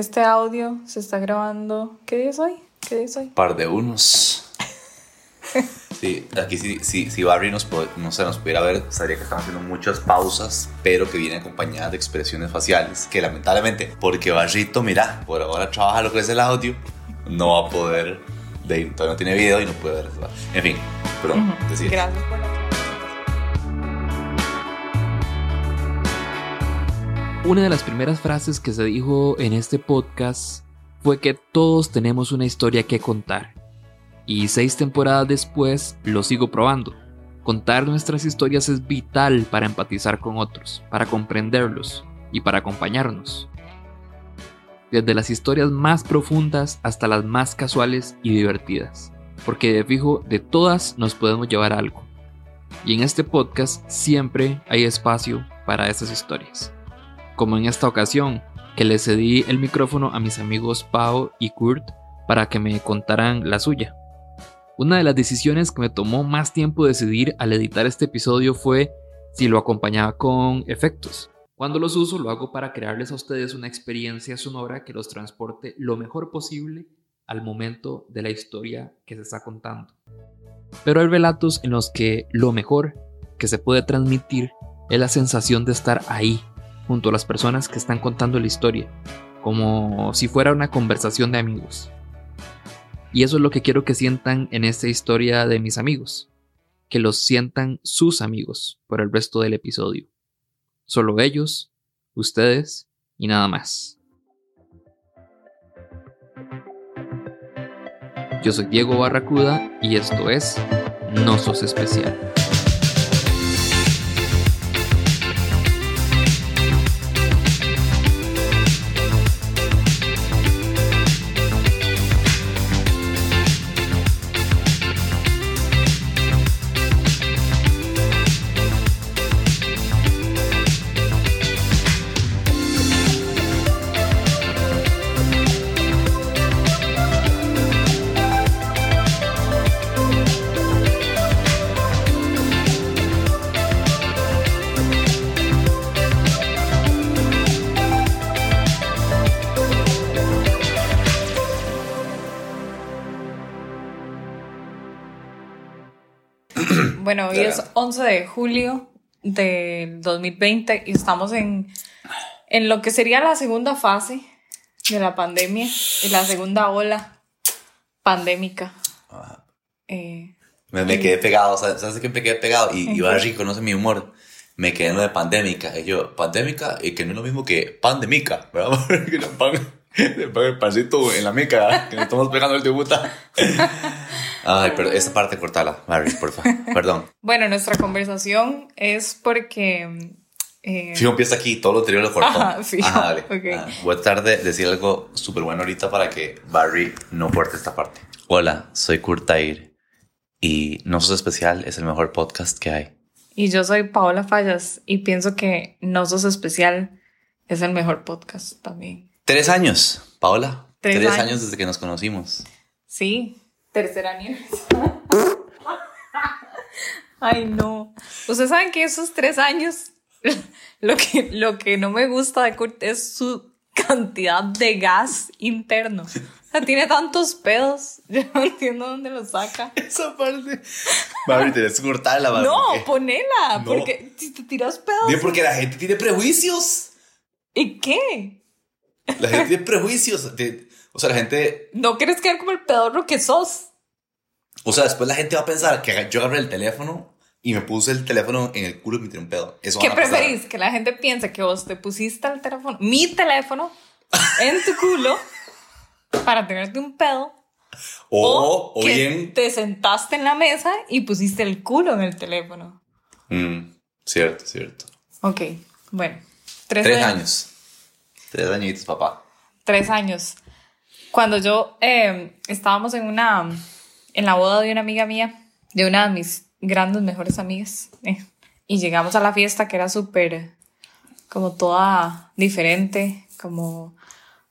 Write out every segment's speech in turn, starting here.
Este audio se está grabando. ¿Qué día es hoy? ¿Qué día es hoy? Par de unos. Sí, aquí si, si, si Barry nos, no se nos pudiera ver, sabría que estamos haciendo muchas pausas, pero que vienen acompañadas de expresiones faciales, que lamentablemente, porque Barrito, mira, por ahora trabaja lo que es el audio, no va a poder, de, todavía no tiene video y no puede ver. En fin, perdón, Ujú. decía. Gracias por la Una de las primeras frases que se dijo en este podcast fue que todos tenemos una historia que contar. Y seis temporadas después lo sigo probando. Contar nuestras historias es vital para empatizar con otros, para comprenderlos y para acompañarnos. Desde las historias más profundas hasta las más casuales y divertidas. Porque de fijo, de todas nos podemos llevar algo. Y en este podcast siempre hay espacio para esas historias como en esta ocasión, que le cedí el micrófono a mis amigos Pau y Kurt para que me contaran la suya. Una de las decisiones que me tomó más tiempo decidir al editar este episodio fue si lo acompañaba con efectos. Cuando los uso lo hago para crearles a ustedes una experiencia sonora que los transporte lo mejor posible al momento de la historia que se está contando. Pero hay relatos en los que lo mejor que se puede transmitir es la sensación de estar ahí, junto a las personas que están contando la historia, como si fuera una conversación de amigos. Y eso es lo que quiero que sientan en esta historia de mis amigos, que los sientan sus amigos por el resto del episodio. Solo ellos, ustedes y nada más. Yo soy Diego Barracuda y esto es No Sos Especial. Bueno, hoy es 11 de julio del 2020 y estamos en, en lo que sería la segunda fase de la pandemia y la segunda ola pandémica. Ajá. Eh, Me, me quedé pegado, ¿sabes ¿sabes qué me quedé pegado? Y, y Barry conoce mi humor. Me quedé en lo de pandémica. Y yo, pandémica, y que no es lo mismo que pandemica, ¿verdad? que pan, el pancito en la mica, que le estamos pegando el tibuta. Ay, pero esa parte cortala, Barry, por favor. Perdón. bueno, nuestra conversación es porque... eh, Fijo empieza aquí, todo lo anterior lo cortó. Ajá, fijo, Ajá, dale. ok. Ah, voy a tratar de decir algo súper bueno ahorita para que Barry no corte esta parte. Hola, soy Kurt Tair y No Sos Especial es el mejor podcast que hay. y yo soy Paola Fallas y pienso que No Sos Especial es el mejor podcast también. Tres años, Paola. Tres Tres, años. años. desde que nos conocimos. Sí, tercer aniversario. Ay, no. Ustedes saben que esos tres años, lo que, lo que no me gusta de Kurt es su cantidad de gas interno. O sea, tiene tantos pedos. Yo no entiendo dónde los saca. Esa parte. Barry, tenés que cortarla, Barry. No, porque- ponela. No. Porque si te tiras pedos. Bien, porque la gente tiene prejuicios. ¿Y qué? La gente tiene prejuicios. De- o sea, la gente. ¿No quieres quedar como el pedorro que sos? O sea, después la gente va a pensar que yo agarré el teléfono y me puse el teléfono en el culo y me tiré un pedo. Eso ¿Qué preferís? Que la gente piense que vos te pusiste el teléfono, mi teléfono, en tu culo para tenerte un pedo. O, o que bien. te sentaste en la mesa y pusiste el culo en el teléfono. Mm, cierto, cierto. Ok, bueno. Tres, Tres años. años. Tres añitos, papá. Tres años. Cuando yo eh, estábamos en una, en la boda de una amiga mía, de una de mis grandes mejores amigas, eh, y llegamos a la fiesta que era súper, como toda diferente, como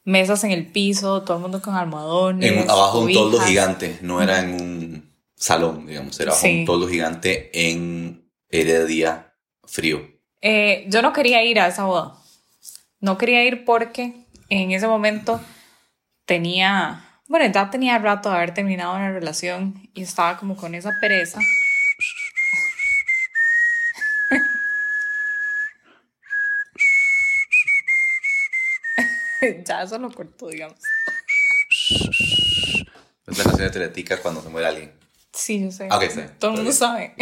mesas en el piso, todo el mundo con almohadones. En abajo un toldo gigante. No era en un salón, digamos. Era bajo Sí. un toldo gigante en Heredia frío. Eh, yo no quería ir a esa boda. No quería ir porque en ese momento tenía, bueno, ya tenía rato de haber terminado una relación y estaba como con esa pereza. ya eso lo cortó, digamos. Es la canción de Teletica cuando se muere alguien. Sí, yo sé. Ok, está bien. Todo el mundo sabe.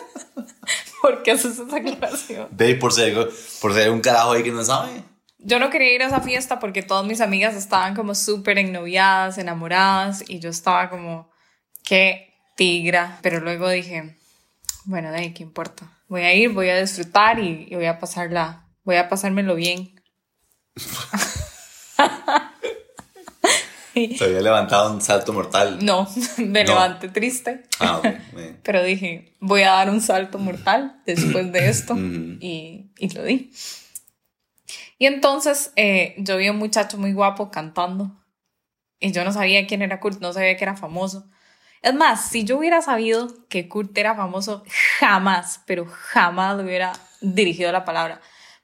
¿Por qué haces esa aclaración? Ve por ser, por ser un carajo ahí que no sabe. Yo no quería ir a esa fiesta porque todas mis amigas estaban como súper ennoviadas, enamoradas y yo estaba como, qué tigra. Pero luego dije, bueno, de ahí, ¿qué importa? Voy a ir, voy a disfrutar y, y voy a pasarla, voy a pasármelo bien. Se había levantado un salto mortal. No, me No. levanté triste. Ah, ok. bien. Pero dije, voy a dar un salto mortal después de esto. Ujú. y, y lo di. Y entonces eh, yo vi un muchacho muy guapo cantando. Y yo no sabía quién era Kurt, no sabía que era famoso. Es más, si yo hubiera sabido que Kurt era famoso, jamás, pero jamás le hubiera dirigido la palabra.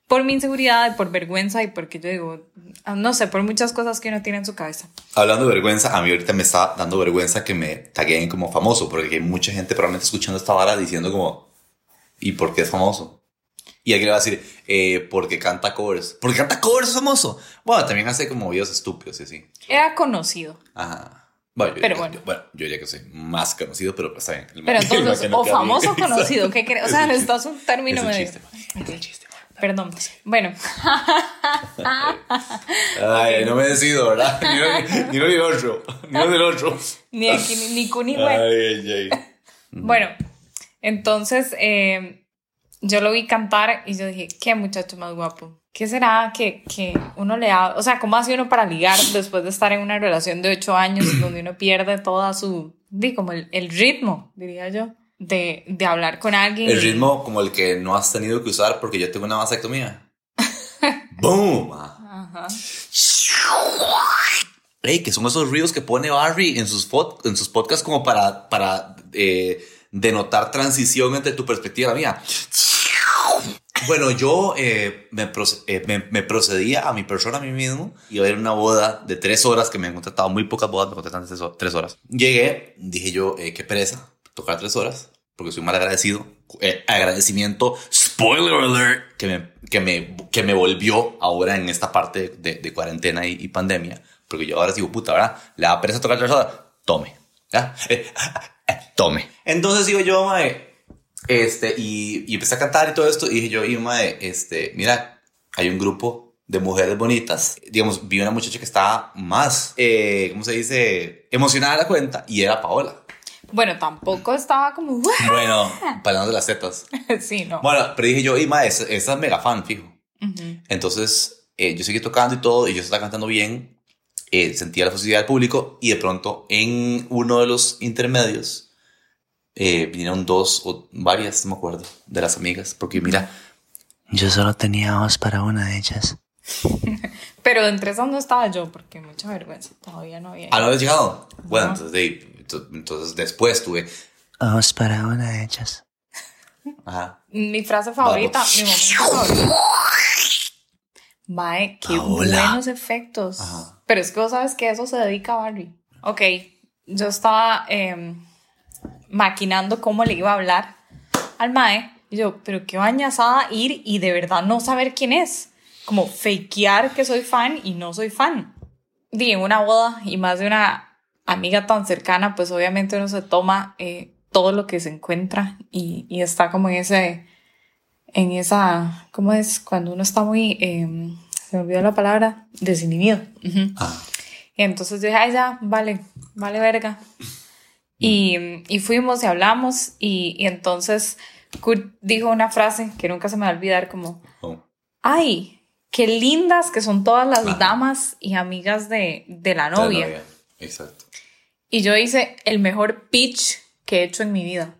Por mi inseguridad y por vergüenza y porque yo digo, ah, no sé, por muchas cosas que uno tiene en su cabeza. Hablando de vergüenza, a mí ahorita me está dando vergüenza que me taguen como famoso, porque hay mucha gente probablemente escuchando esta vara diciendo como, ¿y por qué es famoso? Y alguien le va a decir, eh, porque canta covers. ¿Porque canta covers es famoso? Bueno, también hace como videos estúpidos y así. Era conocido. Ajá. Bueno, yo, Pero diría- bueno. yo- bueno, yo diría que soy más conocido, pero pues está bien. El Pero entonces, o bien. famoso o conocido, ¿qué crees? O sea, Es un necesitas un Es término un medio. chiste. Es un chiste. Perdón. Bueno, Ay, no me decido, ¿verdad? Ni uno ni, ni otro. Ni uno ni el otro. ni aquí ni, ni ay, ay. Bueno, entonces eh, yo lo vi cantar y yo dije, qué muchacho más guapo. ¿Qué será que, que uno le da? O sea, ¿cómo hace uno para ligar después de estar en una relación de ocho años donde uno pierde toda su, di, como el, el ritmo, diría yo, de, de hablar con alguien? El ritmo como el que no has tenido que usar porque yo tengo una vasectomía. ¡Boom! Ajá. Ey, que son esos ruidos que pone Barry en sus, en sus podcasts como para, para eh, denotar transición entre tu perspectiva y la mía. Bueno, yo eh, eh, me, procedía a mi persona, a mí mismo, y a ver una boda de tres horas, que me han contratado muy pocas bodas, me contratan tres, ho- tres horas. Llegué, dije yo, eh, qué pereza, tocar tres horas, porque soy mal agradecido. Eh, agradecimiento, spoiler alert, que me, que, me, que me volvió ahora en esta parte de, cuarentena y, pandemia, porque yo ahora digo, puta, ¿verdad? Le da pereza tocar tres horas, tome, ¿ya? Tome. Entonces digo yo, mae, este, y, y empecé a cantar y todo esto, y dije yo, y este, mira, hay un grupo de mujeres bonitas. Digamos, vi una muchacha que estaba más, eh, ¿cómo se dice? Emocionada de la cuenta, y era Paola. Bueno, tampoco estaba como... Bueno, palando de las tetas. sí, no. Bueno, pero dije yo, y mae, esa, esa es mega fan, fijo. Entonces, eh, yo seguí tocando y todo, y yo estaba cantando bien, eh, sentía la facilidad del público, y de pronto, en uno de los intermedios, eh, vinieron dos o varias, no me acuerdo, de las amigas, porque mira, Yo solo tenía ojos para una de ellas. Pero entre esas no estaba yo, porque mucha vergüenza. Todavía no había. ¿ah, no habías llegado? Bueno, No. entonces, de- ento- entonces después tuve, Ojos para una de ellas. ajá, Mi frase favorita, Vamos. mi momento favorito. Mae, qué Paola. buenos efectos. Ajá. Pero es que vos sabes que eso se dedica a Barry. Ok, yo estaba em, maquinando cómo le iba a hablar al Mae. Y yo, pero qué bañazada ir y de verdad no saber quién es. Como fakear que soy fan y no soy fan. Di, en una boda y más de una amiga tan cercana, pues obviamente uno se toma eh, todo lo que se encuentra y, y está como en ese, en esa, ¿cómo es? Cuando uno está muy, em, se me olvidó la palabra, desinhibido. Y entonces dije, ay, ya, vale, vale verga. Y, y fuimos y hablamos y, y entonces Kurt dijo una frase que nunca se me va a olvidar como, Oh. ay, qué lindas que son todas las damas y amigas de, de la La novia. Exacto. Y yo hice el mejor pitch que he hecho en mi vida.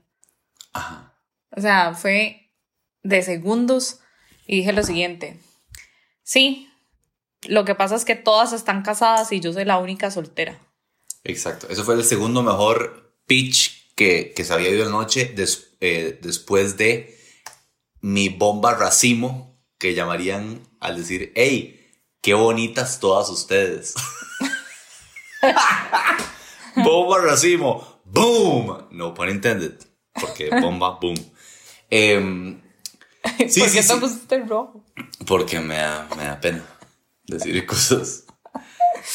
Ajá. O sea, fue de segundos y dije lo siguiente. Sí, lo que pasa es que todas están casadas y yo soy la única soltera. Exacto. Eso fue el segundo mejor pitch que, que se había ido anoche des- eh, después de mi bomba racimo que llamarían al decir, hey, Qué bonitas todas ustedes. bomba racimo. Boom. No pun intended. Porque bomba, boom. Em, sí, ¿Por sí, qué sí. te pusiste rojo? Porque me da, me da pena decir cosas.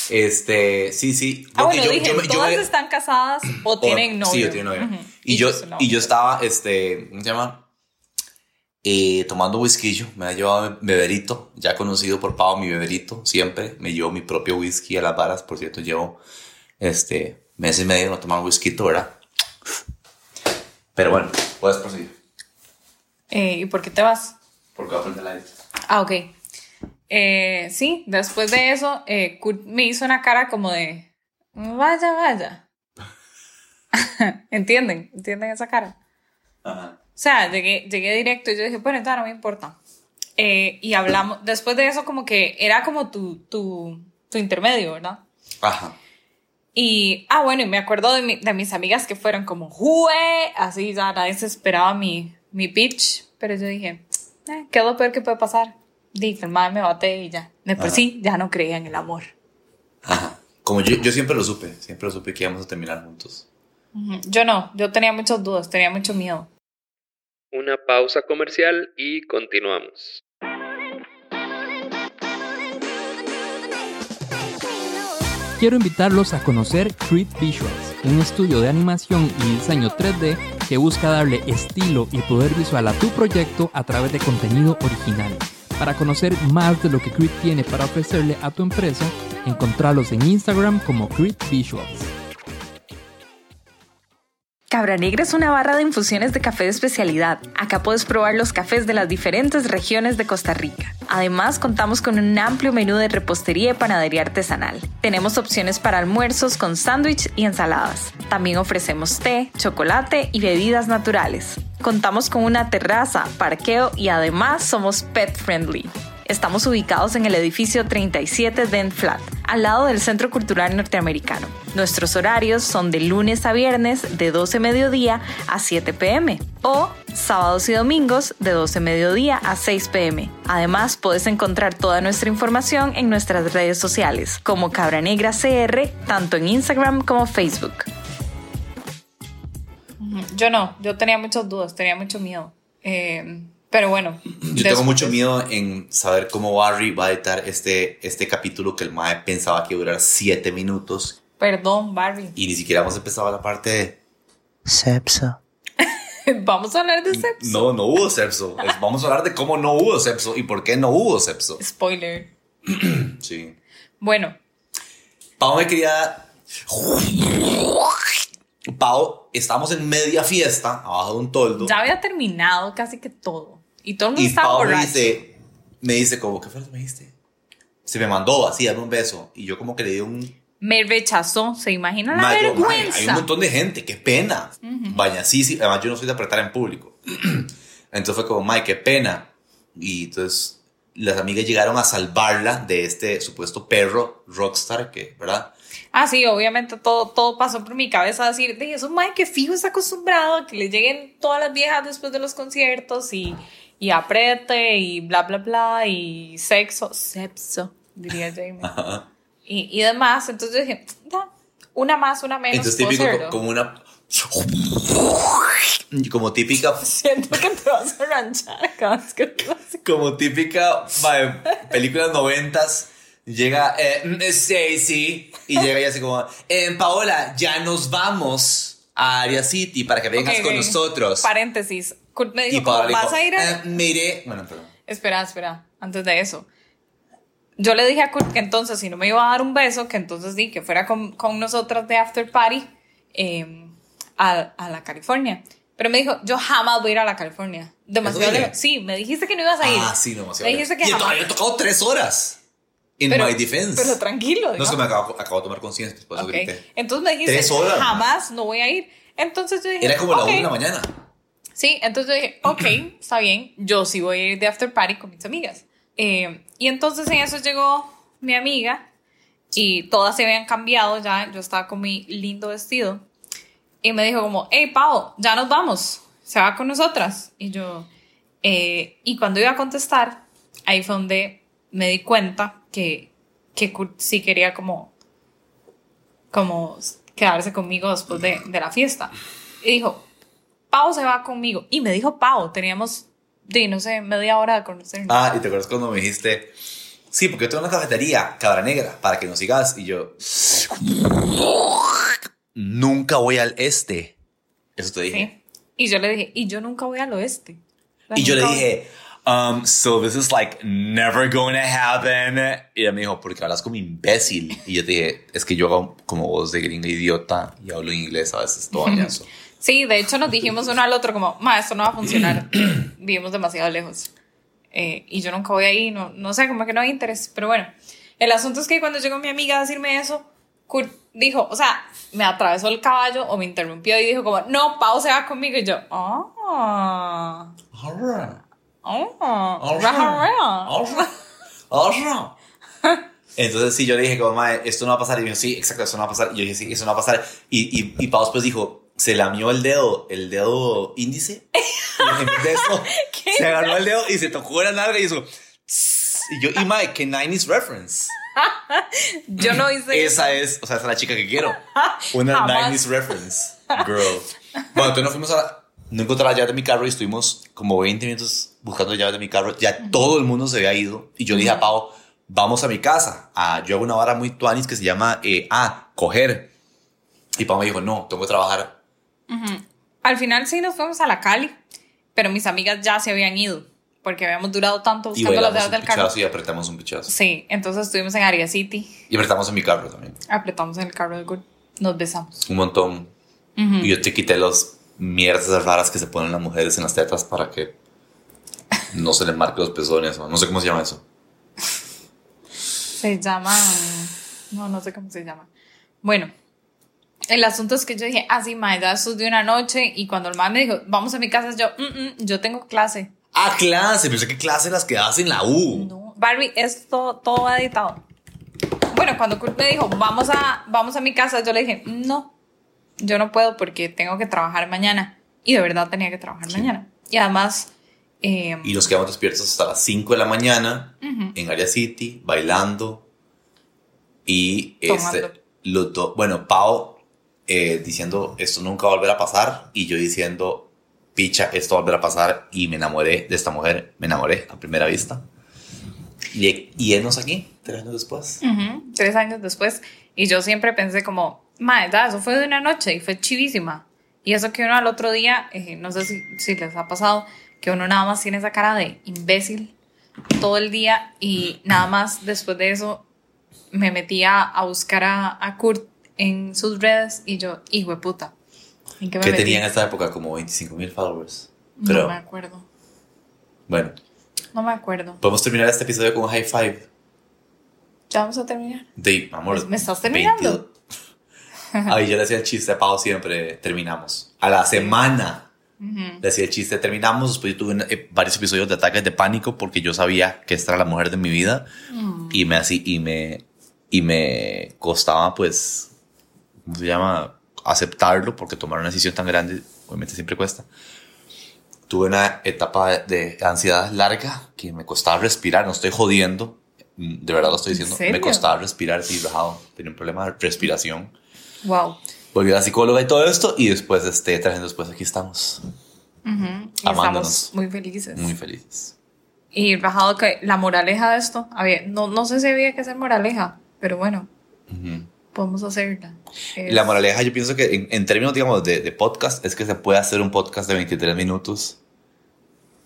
Este, sí, sí. Ah, bueno, dije, ¿todas me- están casadas o tienen novio? Sí, yo tienen novio. Y, yo, novio. y yo estaba, este, ¿cómo se llama? Eh, tomando whisky, me ha llevado beberito, ya conocido por Pau, mi beberito, siempre. Me llevo mi propio whisky a las varas, por cierto, llevo, este, meses y medio no tomar whisky, ¿verdad? Pero bueno, puedes proseguir. Eh, ¿Y por qué te vas? Porque va a prender la. Ah, ok. Eh, sí, después de eso, eh, Kurt me hizo una cara como de, vaya, vaya. ¿Entienden? ¿Entienden esa cara? Ajá. O sea, llegué, llegué directo y yo dije, bueno, ya no me importa. Eh, y hablamos, después de eso como que era como tu, tu, tu intermedio, ¿verdad? Ajá. Y, ah, bueno, y me acuerdo de, mi- de mis amigas que fueron como, ¡jue! Así ya nadie se esperaba mi, mi pitch, pero yo dije, eh, ¿qué es lo peor que puede pasar? Dije, el madre me bate y ya. De por Ajá. sí, ya no creía en el amor. Ajá. Como yo, yo siempre lo supe, siempre lo supe que íbamos a terminar juntos. Yo no, yo tenía muchas dudas, tenía mucho miedo. Una pausa comercial y continuamos. Quiero invitarlos a conocer Creed Visuals, un estudio de animación y diseño 3D que busca darle estilo y poder visual a tu proyecto a través de contenido original. Para conocer más de lo que Creed tiene para ofrecerle a tu empresa, encontrarlos en Instagram como Creed Visuals. Cabra Negra es una barra de infusiones de café de especialidad. Acá puedes probar los cafés de las diferentes regiones de Costa Rica. Además, contamos con un amplio menú de repostería y panadería artesanal. Tenemos opciones para almuerzos con sándwich y ensaladas. También ofrecemos té, chocolate y bebidas naturales. Contamos con una terraza, parqueo y además somos pet friendly. Estamos ubicados en el edificio 37 Dent Flat, al lado del Centro Cultural Norteamericano. Nuestros horarios son de lunes a viernes de 12 mediodía a 7 pm o sábados y domingos de 12 mediodía a 6 pm. Además, puedes encontrar toda nuestra información en nuestras redes sociales como Cabra Negra CR, tanto en Instagram como Facebook. Yo no, yo tenía muchas dudas, tenía mucho miedo. Eh, pero bueno. Yo tengo mucho miedo en saber cómo Barry va a editar este, este capítulo que el Mae pensaba que iba a durar 7 minutos Perdón, Barry. y ni siquiera hemos empezado la parte de... Sepso. Vamos a hablar de sexo. No, no hubo sepso. Es- Vamos a hablar de cómo no hubo sepso y por qué no hubo sepso. Spoiler. Sí. Bueno, Pau me quería... Pau, estamos en media fiesta, abajo de un toldo. ya había terminado casi que todo. Y todo el mundo Y estaba Pau me dice, me dice como, ¿qué fue lo que me dijiste? Se me mandó así, dame un beso. Y yo como que le di un... Me rechazó. ¿Se imaginan la vergüenza? hay un montón de gente, qué pena. Vaya, sí, sí, además yo no soy de apretar en público. entonces fue como, Mike, qué pena. Y entonces las amigas llegaron a salvarla de este supuesto perro rockstar que, ¿verdad? Ah, sí, obviamente todo, todo pasó por mi cabeza decir, de eso, madre, que fijo está acostumbrado a que le lleguen todas las viejas después de los conciertos y, y apriete y bla, bla, bla y sexo, sexo, diría Jamie. y, y demás. Entonces dije, una más, una menos. Entonces típico hacerlo. como una... Como típica... Siento que te vas a ranchar. Como típica ma, películas noventas. Llega eh, Stacy y llega y así como, eh, Paola, ya nos vamos a Area City para que vengas con nosotros. Paréntesis. Kurt me Y dijo, Paola "¿Cómo le ¿vas dijo, a ir a...? "Eh. Bueno, perdón. Espera, espera, antes de eso. Yo le dije a Kurt que entonces, si no me iba a dar un beso, que entonces di que fuera con, con nosotras de After Party eh, a, a la California. Pero me dijo, yo jamás voy a ir a la California. Demasiado lejos. Sí, me dijiste que no ibas a ir. Ah, sí, demasiado. Me dijiste que y jamás. todavía he tocado tres horas. In pero, my defense. pero tranquilo. no es que digamos. me acabo, acabo de tomar conciencia, por eso Ok. grité. Entonces me dijiste, horas, jamás no voy a ir. Entonces yo dije, Era como la "Ok". una de la mañana. Sí, entonces yo dije, ok, está bien, yo sí voy a ir de after party con mis amigas. Eh, y entonces en eso llegó mi amiga y todas se habían cambiado ya, yo estaba con mi lindo vestido y me dijo como, hey Pau, ya nos vamos, se va con nosotras. Y yo, eh, y cuando iba a contestar, ahí fue donde me di cuenta que, que sí quería como, como quedarse conmigo después de, de la fiesta. Y dijo, Pau se va conmigo. Y me dijo Pau, teníamos, de, no sé, media hora de conocernos. Ah, y te acuerdas cuando me dijiste, sí, porque yo tengo una cafetería, Cabra Negra, para que nos sigas. Y yo, nunca voy al este. Eso te dije. Sí. Y yo le dije, y yo nunca voy al oeste. O sea, Y yo le dije, um, so this is like never going to happen. Y ella me dijo, porque hablas como imbécil. Y yo te dije, es que yo hago como voz de gringa idiota y hablo inglés a veces todo añazo. Sí, de hecho nos dijimos uno al otro como, ma, esto no va a funcionar. Vivimos demasiado lejos. Eh, y yo nunca voy ahí, no, no sé, como que no hay interés. Pero bueno, el asunto es que cuando llegó mi amiga a decirme eso, Kurt dijo, o sea, me atravesó el caballo o me interrumpió y dijo como, no, Pau se va conmigo. Y yo, ah, ah, Entonces sí, yo le dije como, mae, esto no va a pasar. Y me dijo, sí, exacto, eso no va a pasar. Y yo dije, sí, eso no va a pasar. Y, y, y Pau después dijo, se lamió el dedo, el dedo índice. Y en vez de eso, se agarró el dedo y se tocó la nalga y hizo... Y yo, y mae, que 90s reference. Yo no hice eso. Esa es, o sea, esa es la chica que quiero. Una Jamás. 90s reference. Girl. Bueno, entonces nos fuimos a. No encontré la llave de mi carro y estuvimos como 20 minutos buscando la llave de mi carro. Ya todo el mundo se había ido. Y yo le dije a Pau, vamos a mi casa. Ah, yo hago una vara muy tuanis que se llama, eh, ah, coger. Y Pau me dijo, no, tengo que trabajar. Al final sí nos fuimos a la Cali, pero mis amigas ya se habían ido porque habíamos durado tanto buscando las llaves del carro. y apretamos un pichazo. Sí, entonces estuvimos en Aria City, Y apretamos en mi carro también. apretamos en el carro del Good, nos besamos. Un montón. Y yo te quité los mierdas raras que se ponen las mujeres en las tetas para que no se les marque los pezones. No sé cómo se llama eso. Se llama. No, no sé cómo se llama. Bueno, el asunto es que yo dije, ah, sí, mae, ya esto es de una noche. Y cuando el mae me dijo, vamos a mi casa, yo, "Mm, mm, yo tengo clase. Ah, clase. Pensé que clase las que das en la U. No, Barbie, esto todo va editado. Bueno, cuando Kurt me dijo, vamos a, vamos a mi casa, yo le dije, no, yo no puedo porque tengo que trabajar mañana. Y de verdad tenía que trabajar mañana. Y además, eh, Y nos quedamos despiertos hasta las 5 de la mañana en Area City, bailando. Y Tomando. este, los dos, bueno, Pau eh, diciendo esto nunca va a volver a pasar. Y yo diciendo, picha, esto va a volver a pasar. Y me enamoré de esta mujer, me enamoré a primera vista. Y, y aquí, tres años después. Tres años después. Y yo siempre pensé como, madre, ya, eso fue de una noche y fue chivísima. Y eso que uno al otro día, eh, no sé si, si les ha pasado, que uno nada más tiene esa cara de imbécil todo el día y nada más después de eso me metía a buscar a, a Kurt en sus redes y yo, hijo de puta. ¿En qué me Que metí? tenía en esta época como 25 mil followers. No Pero me acuerdo. bueno, No me acuerdo. podemos terminar este episodio con un high five. Ya vamos a terminar. De, amor, ¿Me estás terminando? 22. Ay, yo le hacía el chiste a Pau siempre, terminamos. A la semana le hacía el chiste, terminamos. Después yo tuve eh, varios episodios de ataques de pánico porque yo sabía que esta era la mujer de mi vida y me así y me y me costaba pues ¿cómo se llama? aceptarlo porque tomar una decisión tan grande obviamente siempre cuesta. Tuve una etapa de, de ansiedad larga que me costaba respirar, no estoy jodiendo, mm, de verdad lo estoy ¿En diciendo, me costaba respirar, sí, rajado, tenía un problema de respiración. Wow. Volví a la psicóloga y todo esto y después, este, tres años después aquí estamos, Ujú. Y Amándonos. estamos muy felices. muy felices. Y bajado que la moraleja de esto, había, no, no sé si había que hacer moraleja, pero bueno, Ujú. podemos hacerla. Es- La moraleja, yo pienso que en, en términos, digamos, de, de podcast, es que se puede hacer un podcast de 23 minutos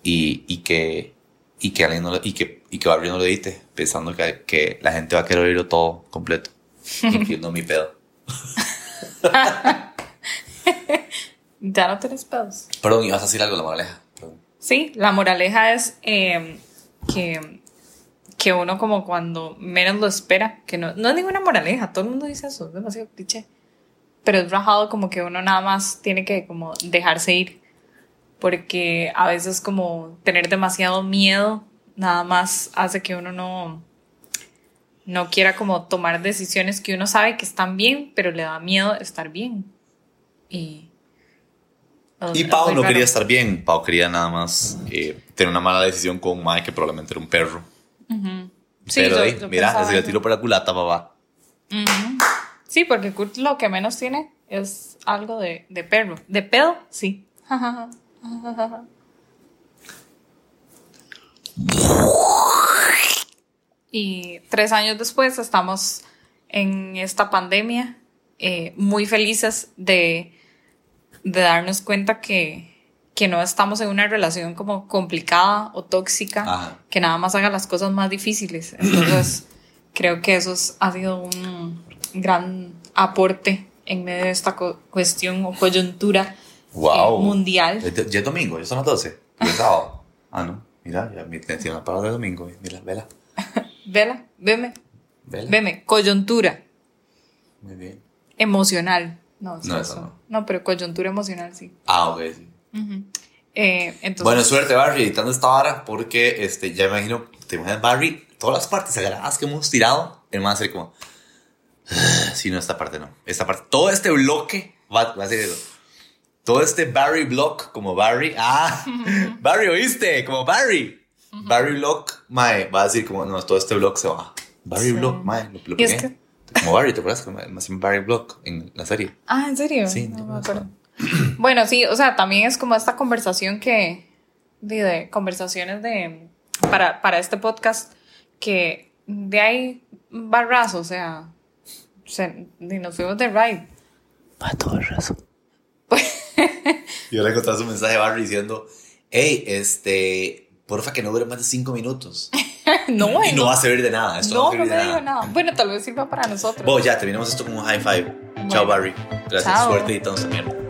y, y que y que alguien no lo, y que y que Barbie no lo edite, pensando que, que la gente va a querer oírlo todo completo, incluyendo mi pedo. Ya no tenés pedos. Perdón, ibas a decir algo de la moraleja. Perdón. Sí, la moraleja es eh, que, que uno como cuando menos lo espera, que no, no es ninguna moraleja, todo el mundo dice eso, es demasiado cliché. Pero es rajado como que uno nada más tiene que como dejarse ir, porque a veces como tener demasiado miedo nada más hace que uno no, no quiera como tomar decisiones que uno sabe que están bien, pero le da miedo estar bien. Y, Y Pau no raro. quería estar bien, Pau quería nada más eh, tener una mala decisión con Mike que probablemente era un perro. Sí, Pero yo- ahí, yo mira, le tiró por la culata, papá. Sí, porque Kurt lo que menos tiene es algo de, de perro. ¿De pedo? Sí. y tres años después estamos en esta pandemia eh, muy felices de, de darnos cuenta que, que no estamos en una relación como complicada o tóxica Ajá. que nada más haga las cosas más difíciles. Entonces, creo que eso es- ha sido un gran aporte en medio de esta cuestión o coyuntura Wow. eh, mundial. Ya es domingo, ya son las 12. Ya es sábado. Ah, no. Mira, ya me la palabra de domingo. Mira, vela. Vela, veme, Vela. veme, coyuntura Muy bien. emocional. No, sí, No, eso. no. no, pero coyuntura emocional sí. Ah, ok, sí. Eh, entonces, Bueno, suerte, Barry, editando esta vara, porque este, ya imagino, te imaginas, Barry, todas las partes sagradas que hemos tirado, el a ser como. Si no, esta parte no. Esta parte, todo este bloque va, va a ser eso. Todo este Barry block, como Barry. Ah, Barry, ¿oíste? Como Barry. Barry block, mae, va a decir como, no, todo este block se va. Barry Sí. block, mae, lo, lo es pegué. Como Barry, ¿te acuerdas? Como más en Barry block en la serie. Ah, ¿en serio? Sí, no no me me acuerdo. Bueno, sí, o sea, también es como esta conversación que, de, de conversaciones de, para, para este podcast, que de ahí barras, o sea, se, y nos fuimos de ride. Pa' todo el resto. Y ahora encontrás un mensaje de Barry diciendo, hey, este, porfa que no dure más de cinco minutos. no, Y no va a servir de nada. Esto no, no, no me de digo nada. nada. Bueno, tal vez sirva para nosotros. Bueno, ya terminamos esto con un high five. Chao. Barry. Gracias. Chao. Suerte editando esta mierda.